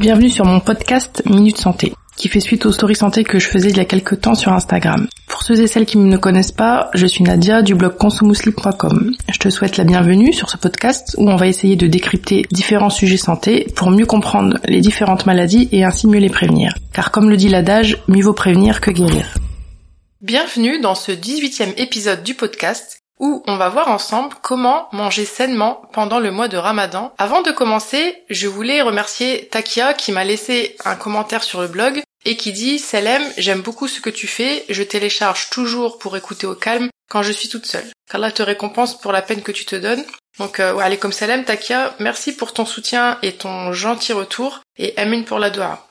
Bienvenue sur mon podcast Minute Santé, qui fait suite aux stories santé que je faisais il y a quelques temps sur Instagram. Pour ceux et celles qui ne me connaissent pas, je suis Nadia du blog consumouslip.com. Je te souhaite la bienvenue sur ce podcast où on va essayer de décrypter différents sujets santé pour mieux comprendre les différentes maladies et ainsi mieux les prévenir. Car comme le dit l'adage, mieux vaut prévenir que guérir. Bienvenue dans ce 18e épisode du podcast où on va voir ensemble comment manger sainement pendant le mois de Ramadan. Avant de commencer, je voulais remercier Takia qui m'a laissé un commentaire sur le blog et qui dit Salem, j'aime beaucoup ce que tu fais, je télécharge toujours pour écouter au calme quand je suis toute seule. Qu'Allah te récompense pour la peine que tu te donnes. Donc euh, allez comme Salem, Takia, merci pour ton soutien et ton gentil retour et Amin pour la doha.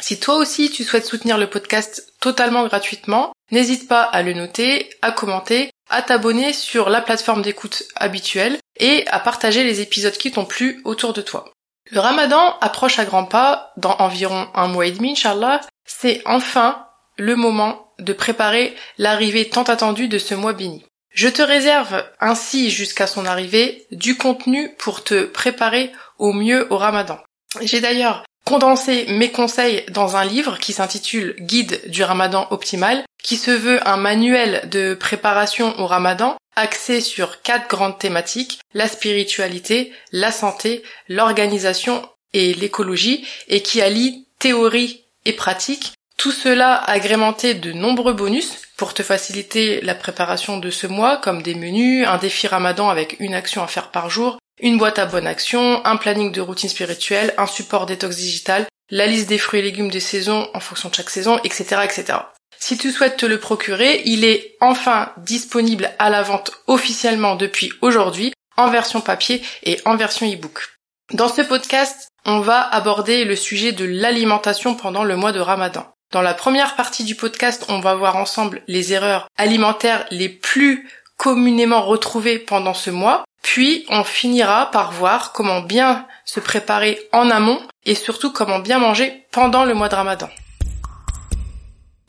Si toi aussi tu souhaites soutenir le podcast totalement gratuitement, n'hésite pas à le noter, à commenter à t'abonner sur la plateforme d'écoute habituelle et à partager les épisodes qui t'ont plu autour de toi. Le ramadan approche à grands pas dans environ un mois et demi, Inch'Allah. C'est enfin le moment de préparer l'arrivée tant attendue de ce mois béni. Je te réserve ainsi jusqu'à son arrivée du contenu pour te préparer au mieux au ramadan. J'ai d'ailleurs condensé mes conseils dans un livre qui s'intitule Guide du ramadan optimal qui se veut un manuel de préparation au ramadan axé sur quatre grandes thématiques, la spiritualité, la santé, l'organisation et l'écologie, et qui allie théorie et pratique, tout cela agrémenté de nombreux bonus pour te faciliter la préparation de ce mois, comme des menus, un défi ramadan avec une action à faire par jour, une boîte à bonne action, un planning de routine spirituelle, un support détox digital, la liste des fruits et légumes des saisons en fonction de chaque saison, etc., etc. Si tu souhaites te le procurer, il est enfin disponible à la vente officiellement depuis aujourd'hui en version papier et en version e-book. Dans ce podcast, on va aborder le sujet de l'alimentation pendant le mois de Ramadan. Dans la première partie du podcast, on va voir ensemble les erreurs alimentaires les plus communément retrouvées pendant ce mois, puis on finira par voir comment bien se préparer en amont et surtout comment bien manger pendant le mois de Ramadan.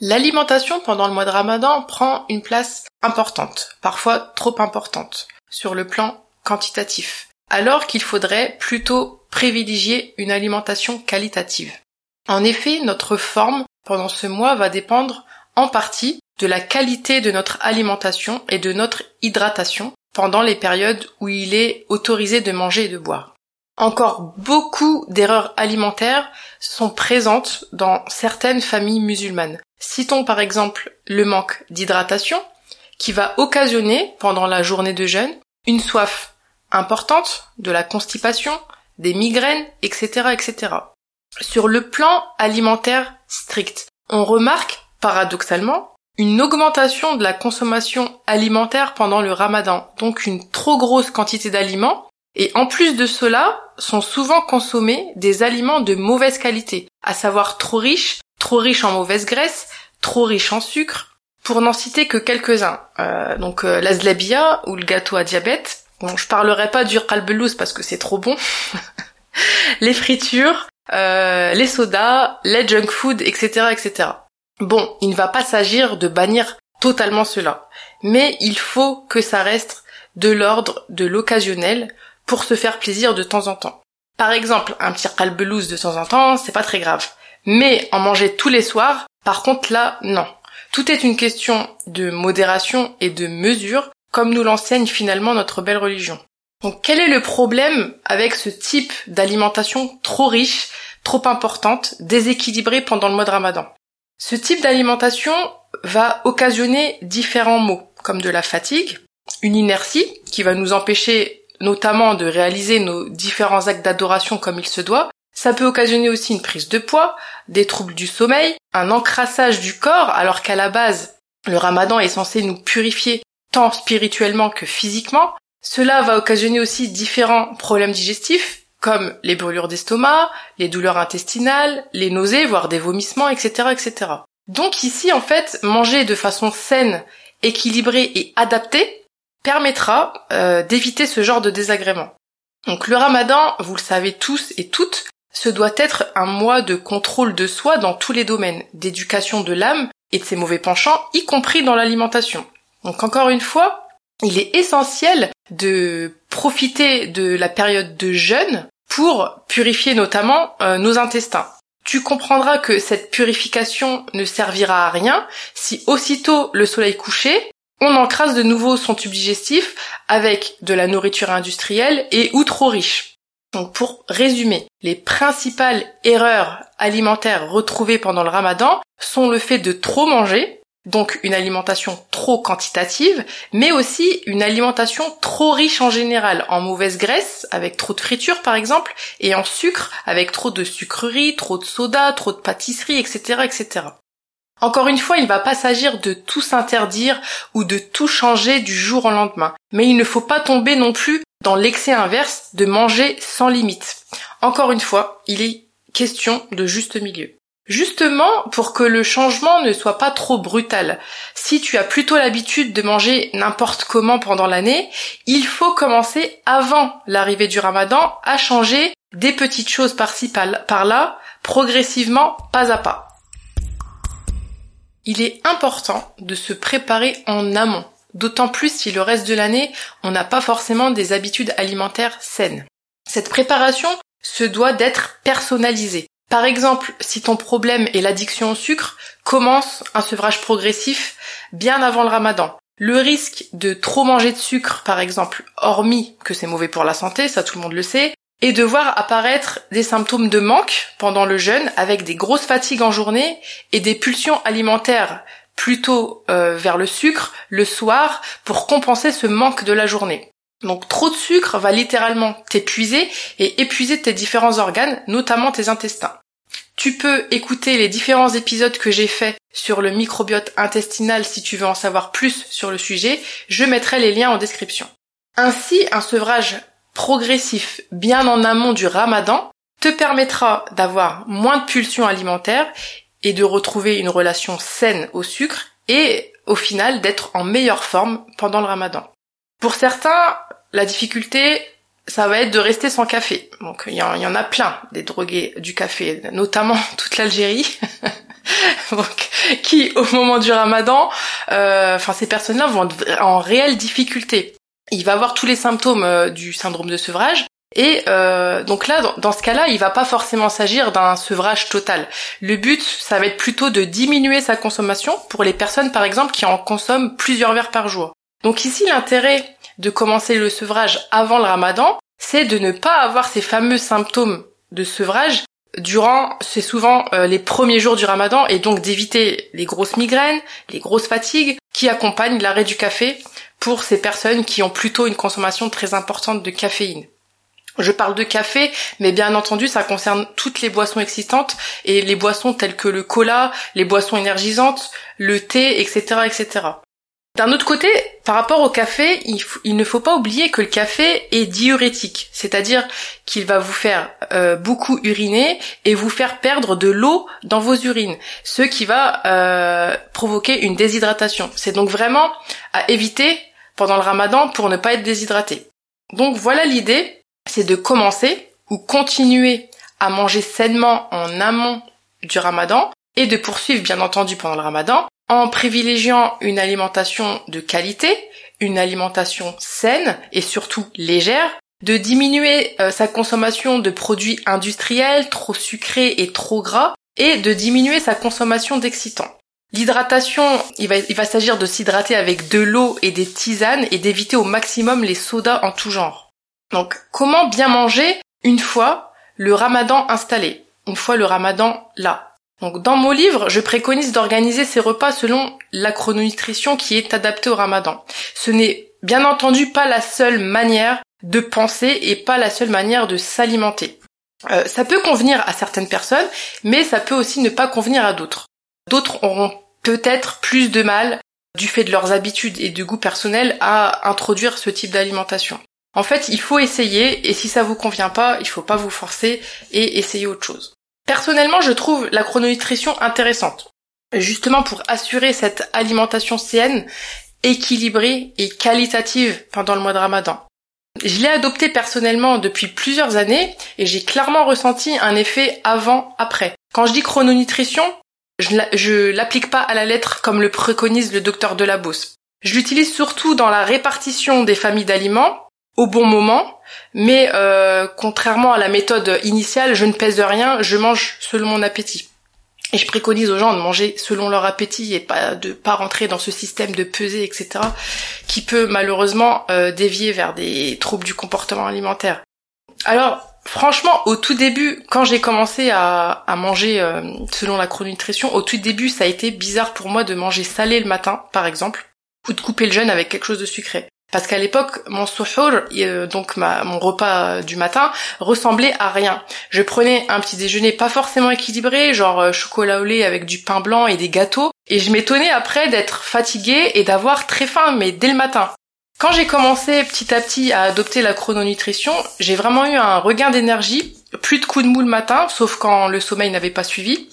L'alimentation pendant le mois de Ramadan prend une place importante, parfois trop importante, sur le plan quantitatif, alors qu'il faudrait plutôt privilégier une alimentation qualitative. En effet, notre forme pendant ce mois va dépendre en partie de la qualité de notre alimentation et de notre hydratation pendant les périodes où il est autorisé de manger et de boire. Encore beaucoup d'erreurs alimentaires sont présentes dans certaines familles musulmanes. Citons par exemple le manque d'hydratation qui va occasionner pendant la journée de jeûne une soif importante, de la constipation, des migraines, etc., etc. Sur le plan alimentaire strict, on remarque paradoxalement une augmentation de la consommation alimentaire pendant le ramadan, donc une trop grosse quantité d'aliments et en plus de cela, sont souvent consommés des aliments de mauvaise qualité, à savoir trop riches, trop riches en mauvaise graisse, trop riches en sucre, pour n'en citer que quelques-uns. Euh, donc euh, la zlabia ou le gâteau à diabète. Bon, je parlerai pas du qalbelouz parce que c'est trop bon. les fritures, euh, les sodas, les junk food, etc., etc. Bon, il ne va pas s'agir de bannir totalement cela, mais il faut que ça reste de l'ordre de l'occasionnel pour se faire plaisir de temps en temps. Par exemple, un petit calbelouse de temps en temps, c'est pas très grave. Mais en manger tous les soirs, par contre là, non. Tout est une question de modération et de mesure, comme nous l'enseigne finalement notre belle religion. Donc quel est le problème avec ce type d'alimentation trop riche, trop importante, déséquilibrée pendant le mois de ramadan? Ce type d'alimentation va occasionner différents maux, comme de la fatigue, une inertie qui va nous empêcher notamment de réaliser nos différents actes d'adoration comme il se doit, ça peut occasionner aussi une prise de poids, des troubles du sommeil, un encrassage du corps alors qu'à la base, le ramadan est censé nous purifier tant spirituellement que physiquement. Cela va occasionner aussi différents problèmes digestifs comme les brûlures d'estomac, les douleurs intestinales, les nausées, voire des vomissements, etc., etc. Donc ici, en fait, manger de façon saine, équilibrée et adaptée permettra euh, d'éviter ce genre de désagrément. Donc le ramadan, vous le savez tous et toutes, ce doit être un mois de contrôle de soi dans tous les domaines, d'éducation de l'âme et de ses mauvais penchants, y compris dans l'alimentation. Donc encore une fois, il est essentiel de profiter de la période de jeûne pour purifier notamment euh, nos intestins. Tu comprendras que cette purification ne servira à rien si aussitôt le soleil couché, on encrase de nouveau son tube digestif avec de la nourriture industrielle et ou trop riche. Donc pour résumer, les principales erreurs alimentaires retrouvées pendant le ramadan sont le fait de trop manger, donc une alimentation trop quantitative, mais aussi une alimentation trop riche en général, en mauvaise graisse, avec trop de friture par exemple, et en sucre, avec trop de sucreries, trop de soda, trop de pâtisserie, etc., etc. Encore une fois, il ne va pas s'agir de tout s'interdire ou de tout changer du jour au lendemain. Mais il ne faut pas tomber non plus dans l'excès inverse de manger sans limite. Encore une fois, il est question de juste milieu. Justement, pour que le changement ne soit pas trop brutal, si tu as plutôt l'habitude de manger n'importe comment pendant l'année, il faut commencer avant l'arrivée du ramadan à changer des petites choses par-ci par-là, progressivement, pas à pas. Il est important de se préparer en amont, d'autant plus si le reste de l'année, on n'a pas forcément des habitudes alimentaires saines. Cette préparation se doit d'être personnalisée. Par exemple, si ton problème est l'addiction au sucre, commence un sevrage progressif bien avant le ramadan. Le risque de trop manger de sucre, par exemple, hormis que c'est mauvais pour la santé, ça tout le monde le sait, et de voir apparaître des symptômes de manque pendant le jeûne avec des grosses fatigues en journée et des pulsions alimentaires plutôt euh, vers le sucre le soir pour compenser ce manque de la journée. Donc trop de sucre va littéralement t'épuiser et épuiser tes différents organes, notamment tes intestins. Tu peux écouter les différents épisodes que j'ai faits sur le microbiote intestinal si tu veux en savoir plus sur le sujet, je mettrai les liens en description. Ainsi, un sevrage progressif bien en amont du ramadan te permettra d'avoir moins de pulsions alimentaires et de retrouver une relation saine au sucre et au final d'être en meilleure forme pendant le ramadan. Pour certains, la difficulté, ça va être de rester sans café. Donc il y, en a plein des drogués du café, notamment toute l'Algérie. Donc, qui au moment du ramadan, euh, enfin ces personnes-là vont être en réelle difficulté il va avoir tous les symptômes euh, du syndrome de sevrage. Et euh, donc là, dans, ce cas-là, il va pas forcément s'agir d'un sevrage total. Le but, ça va être plutôt de diminuer sa consommation pour les personnes, par exemple, qui en consomment plusieurs verres par jour. Donc ici, l'intérêt de commencer le sevrage avant le ramadan, c'est de ne pas avoir ces fameux symptômes de sevrage durant, c'est souvent euh, les premiers jours du ramadan, et donc d'éviter les grosses migraines, les grosses fatigues qui accompagnent l'arrêt du café pour ces personnes qui ont plutôt une consommation très importante de caféine. Je parle de café, mais bien entendu, ça concerne toutes les boissons existantes et les boissons telles que le cola, les boissons énergisantes, le thé, etc., etc. D'un autre côté, par rapport au café, il, ne faut pas oublier que le café est diurétique, c'est-à-dire qu'il va vous faire euh, beaucoup uriner et vous faire perdre de l'eau dans vos urines, ce qui va euh, provoquer une déshydratation. C'est donc vraiment à éviter pendant le ramadan pour ne pas être déshydraté. Donc voilà l'idée, c'est de commencer ou continuer à manger sainement en amont du ramadan et de poursuivre bien entendu pendant le ramadan en privilégiant une alimentation de qualité, une alimentation saine et surtout légère, de diminuer euh, sa consommation de produits industriels trop sucrés et trop gras et de diminuer sa consommation d'excitants. L'hydratation, il va, il va s'agir de s'hydrater avec de l'eau et des tisanes et d'éviter au maximum les sodas en tout genre. Donc, comment bien manger une fois le ramadan installé, une fois le ramadan là? Donc, dans mon livre, je préconise d'organiser ces repas selon la chrononutrition qui est adaptée au ramadan. Ce n'est bien entendu pas la seule manière de penser et pas la seule manière de s'alimenter. Euh, ça peut convenir à certaines personnes, mais ça peut aussi ne pas convenir à d'autres. D'autres auront peut-être plus de mal, du fait de leurs habitudes et de goût personnel, à introduire ce type d'alimentation. En fait, il faut essayer, et si ça vous convient pas, il faut pas vous forcer et essayer autre chose. Personnellement, je trouve la chrononutrition intéressante. Justement pour assurer cette alimentation saine, équilibrée et qualitative pendant le mois de ramadan. Je l'ai adopté personnellement depuis plusieurs années et j'ai clairement ressenti un effet avant-après. Quand je dis chrononutrition, je l'applique pas à la lettre comme le préconise le docteur Delabos. Je l'utilise surtout dans la répartition des familles d'aliments au bon moment, mais euh, contrairement à la méthode initiale, je ne pèse rien, je mange selon mon appétit. Et je préconise aux gens de manger selon leur appétit et pas de pas rentrer dans ce système de peser, etc., qui peut malheureusement euh, dévier vers des troubles du comportement alimentaire. Alors, franchement, au tout début, quand j'ai commencé à, manger euh, selon la chrononutrition, au tout début, ça a été bizarre pour moi de manger salé le matin, par exemple, ou de couper le jeûne avec quelque chose de sucré. Parce qu'à l'époque, mon suhour, euh, donc mon repas du matin, ressemblait à rien. Je prenais un petit déjeuner pas forcément équilibré, genre euh, chocolat au lait avec du pain blanc et des gâteaux, et je m'étonnais après d'être fatiguée et d'avoir très faim, mais dès le matin. Quand j'ai commencé petit à petit à adopter la chrononutrition, j'ai vraiment eu un regain d'énergie, plus de coups de mou le matin, sauf quand le sommeil n'avait pas suivi.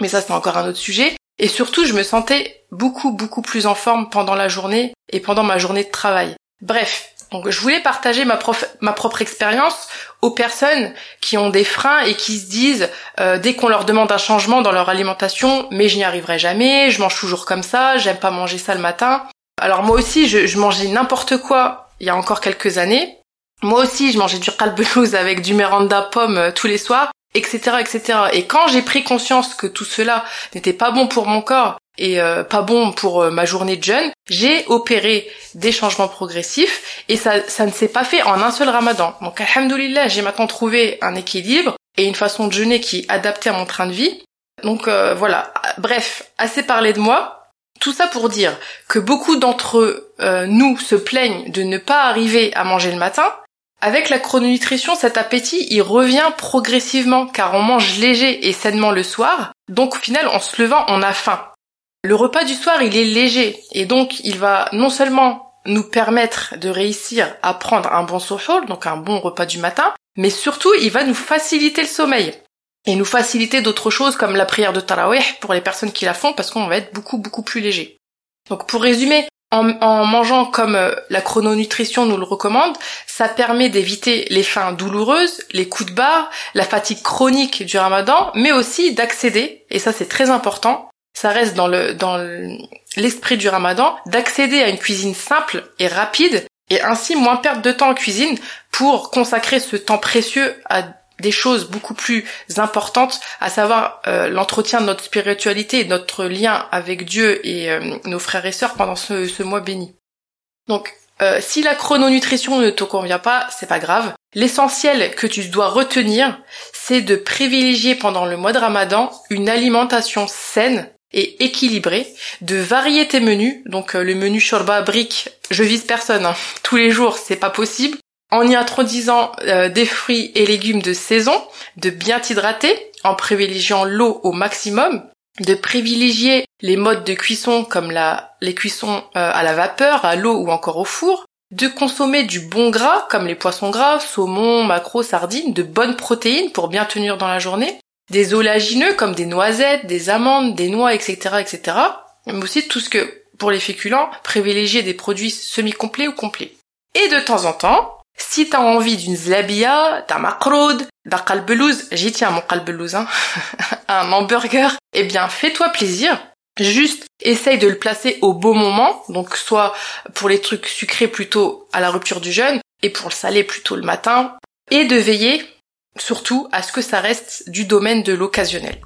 Mais ça, c'est encore un autre sujet. Et surtout, je me sentais beaucoup, beaucoup plus en forme pendant la journée et pendant ma journée de travail. Bref, donc je voulais partager ma, propre expérience aux personnes qui ont des freins et qui se disent euh, dès qu'on leur demande un changement dans leur alimentation, mais je n'y arriverai jamais, je mange toujours comme ça, j'aime pas manger ça le matin. Alors moi aussi, je, mangeais n'importe quoi il y a encore quelques années. Moi aussi, je mangeais du calbelouse avec du Miranda pomme euh, tous les soirs etc., etc. Et quand j'ai pris conscience que tout cela n'était pas bon pour mon corps et euh, pas bon pour euh, ma journée de jeûne, j'ai opéré des changements progressifs et ça, ça ne s'est pas fait en un seul ramadan. Donc alhamdoulilah, j'ai maintenant trouvé un équilibre et une façon de jeûner qui est adaptée à mon train de vie. Donc euh, voilà, bref, assez parlé de moi. Tout ça pour dire que beaucoup d'entre nous se plaignent de ne pas arriver à manger le matin, avec la chrononutrition, cet appétit, il revient progressivement car on mange léger et sainement le soir, donc au final, en se levant, on a faim. Le repas du soir, il est léger et donc il va non seulement nous permettre de réussir à prendre un bon suhoor, donc un bon repas du matin, mais surtout, il va nous faciliter le sommeil et nous faciliter d'autres choses comme la prière de Tarawih pour les personnes qui la font parce qu'on va être beaucoup beaucoup plus léger. Donc pour résumer, en, mangeant comme euh, la chrononutrition nous le recommande, ça permet d'éviter les faims douloureuses, les coups de barre, la fatigue chronique du ramadan, mais aussi d'accéder, et ça c'est très important, ça reste dans dans l'esprit du ramadan, d'accéder à une cuisine simple et rapide, et ainsi moins perdre de temps en cuisine pour consacrer ce temps précieux à des choses beaucoup plus importantes, à savoir euh, l'entretien de notre spiritualité notre lien avec Dieu et euh, nos frères et sœurs pendant ce, mois béni. Donc, euh, si la chrononutrition ne te convient pas, c'est pas grave. L'essentiel que tu dois retenir, c'est de privilégier pendant le mois de Ramadan une alimentation saine et équilibrée, de varier tes menus. Donc le menu shorba brique, je vise personne. Hein. Tous les jours, c'est pas possible en y introduisant euh, des fruits et légumes de saison, de bien t'hydrater en privilégiant l'eau au maximum, de privilégier les modes de cuisson comme les cuissons euh, à la vapeur, à l'eau ou encore au four, de consommer du bon gras comme les poissons gras, saumon, maquereau, sardines, de bonnes protéines pour bien tenir dans la journée, des oléagineux comme des noisettes, des amandes, des noix, etc., etc. Mais aussi tout ce que, pour les féculents, privilégier des produits semi-complets ou complets. Et de temps en temps, si t'as envie d'une zlabia, d'un makroud, d'un kalbelouz, j'y tiens mon kalbelouz, hein, un hamburger, eh bien fais-toi plaisir. Juste essaye de le placer au beau moment, donc soit pour les trucs sucrés plutôt à la rupture du jeûne, et pour le salé plutôt le matin, et de veiller surtout à ce que ça reste du domaine de l'occasionnel.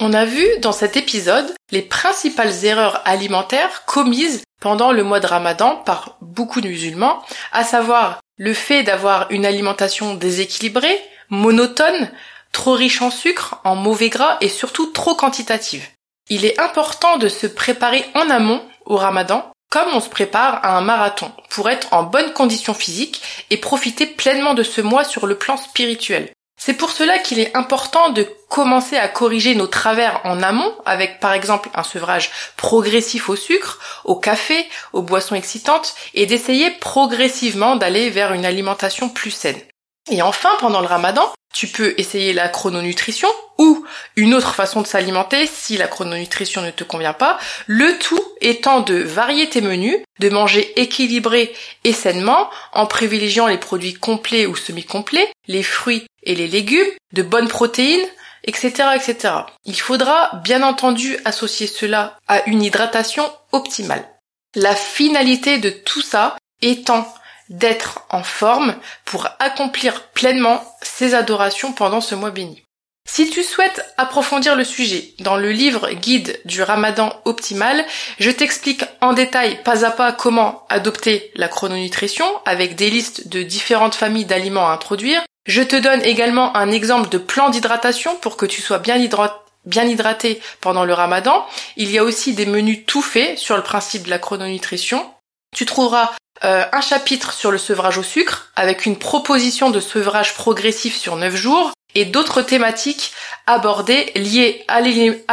On a vu dans cet épisode les principales erreurs alimentaires commises pendant le mois de Ramadan par beaucoup de musulmans, à savoir le fait d'avoir une alimentation déséquilibrée, monotone, trop riche en sucre, en mauvais gras et surtout trop quantitative. Il est important de se préparer en amont au Ramadan comme on se prépare à un marathon pour être en bonne condition physique et profiter pleinement de ce mois sur le plan spirituel. C'est pour cela qu'il est important de commencer à corriger nos travers en amont avec par exemple un sevrage progressif au sucre, au café, aux boissons excitantes et d'essayer progressivement d'aller vers une alimentation plus saine. Et enfin, pendant le ramadan, tu peux essayer la chrononutrition ou une autre façon de s'alimenter si la chrononutrition ne te convient pas, le tout étant de varier tes menus, de manger équilibré et sainement en privilégiant les produits complets ou semi-complets, les fruits et les légumes, de bonnes protéines, etc., etc. Il faudra bien entendu associer cela à une hydratation optimale. La finalité de tout ça étant d'être en forme pour accomplir pleinement ses adorations pendant ce mois béni. Si tu souhaites approfondir le sujet, dans le livre guide du ramadan optimal, je t'explique en détail pas à pas comment adopter la chrononutrition avec des listes de différentes familles d'aliments à introduire. Je te donne également un exemple de plan d'hydratation pour que tu sois bien hydraté pendant le ramadan. Il y a aussi des menus tout faits sur le principe de la chrononutrition. Tu trouveras euh, un chapitre sur le sevrage au sucre avec une proposition de sevrage progressif sur 9 jours et d'autres thématiques abordées liées à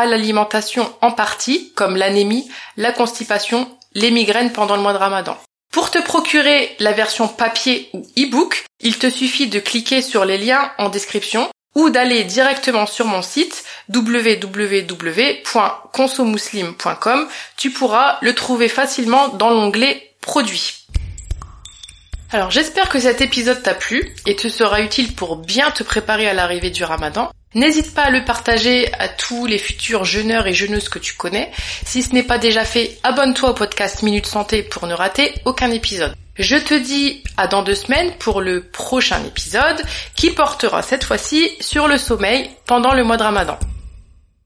l'alimentation en partie, comme l'anémie, la constipation, les migraines pendant le mois de ramadan. Pour te procurer la version papier ou e-book, il te suffit de cliquer sur les liens en description ou d'aller directement sur mon site www.consomuslim.com. Tu pourras le trouver facilement dans l'onglet produits. Alors j'espère que cet épisode t'a plu et te sera utile pour bien te préparer à l'arrivée du ramadan. N'hésite pas à le partager à tous les futurs jeûneurs et jeûneuses que tu connais. Si ce n'est pas déjà fait, abonne-toi au podcast Minute Santé pour ne rater aucun épisode. Je te dis à dans deux semaines pour le prochain épisode qui portera cette fois-ci sur le sommeil pendant le mois de ramadan.